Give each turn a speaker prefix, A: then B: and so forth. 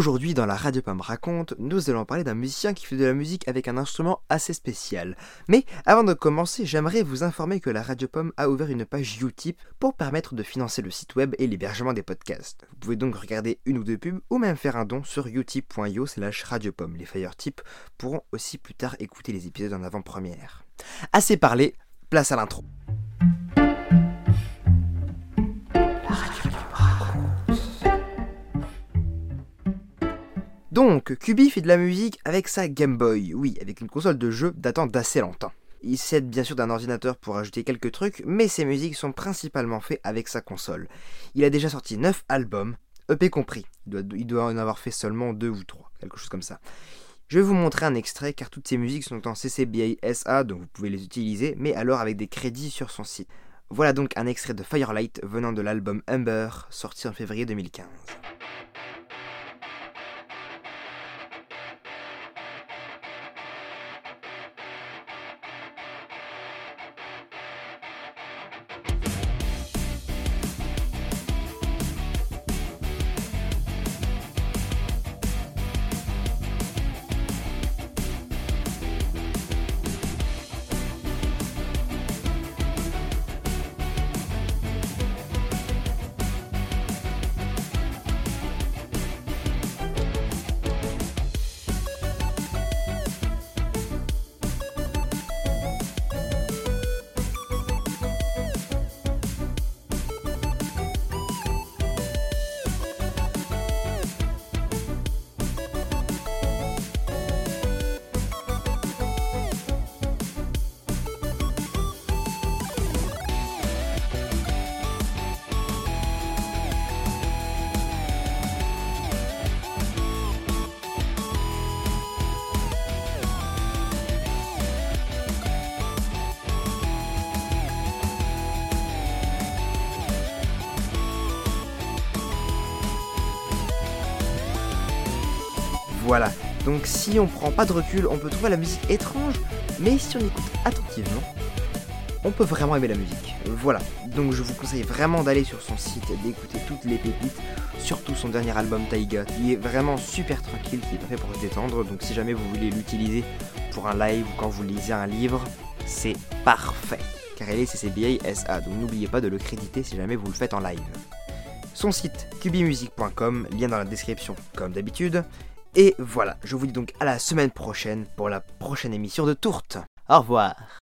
A: Aujourd'hui, dans la Radio Pomme raconte, nous allons parler d'un musicien qui fait de la musique avec un instrument assez spécial. Mais avant de commencer, j'aimerais vous informer que la Radio Pomme a ouvert une page Utip pour permettre de financer le site web et l'hébergement des podcasts. Vous pouvez donc regarder une ou deux pubs ou même faire un don sur utip.io slash radiopomme. Les Firetips pourront aussi plus tard écouter les épisodes en avant-première. Assez parlé, place à l'intro. Donc, Kubi fait de la musique avec sa Game Boy, oui, avec une console de jeu datant d'assez longtemps. Il s'aide bien sûr d'un ordinateur pour ajouter quelques trucs, mais ses musiques sont principalement faites avec sa console. Il a déjà sorti 9 albums, EP compris. Il doit, en avoir fait seulement 2 ou 3, quelque chose comme ça. Je vais vous montrer un extrait car toutes ces musiques sont en CC BY SA, donc vous pouvez les utiliser, mais alors avec des crédits sur son site. Voilà donc un extrait de Firelight venant de l'album Humber, sorti en février 2015. Voilà. Donc si on prend pas de recul, on peut trouver la musique étrange, mais si on écoute attentivement, on peut vraiment aimer la musique. Voilà. Donc je vous conseille vraiment d'aller sur son site, d'écouter toutes les pépites, surtout son dernier album Taiga, qui est vraiment super tranquille, qui est parfait pour se détendre. Donc si jamais vous voulez l'utiliser pour un live ou quand vous lisez un livre, c'est parfait. Car elle est CCBA SA, donc n'oubliez pas de le créditer si jamais vous le faites en live. Son site cubimusic.com, lien dans la description comme d'habitude. Et voilà, je vous dis donc à la semaine prochaine pour la prochaine émission de Tourte. Au revoir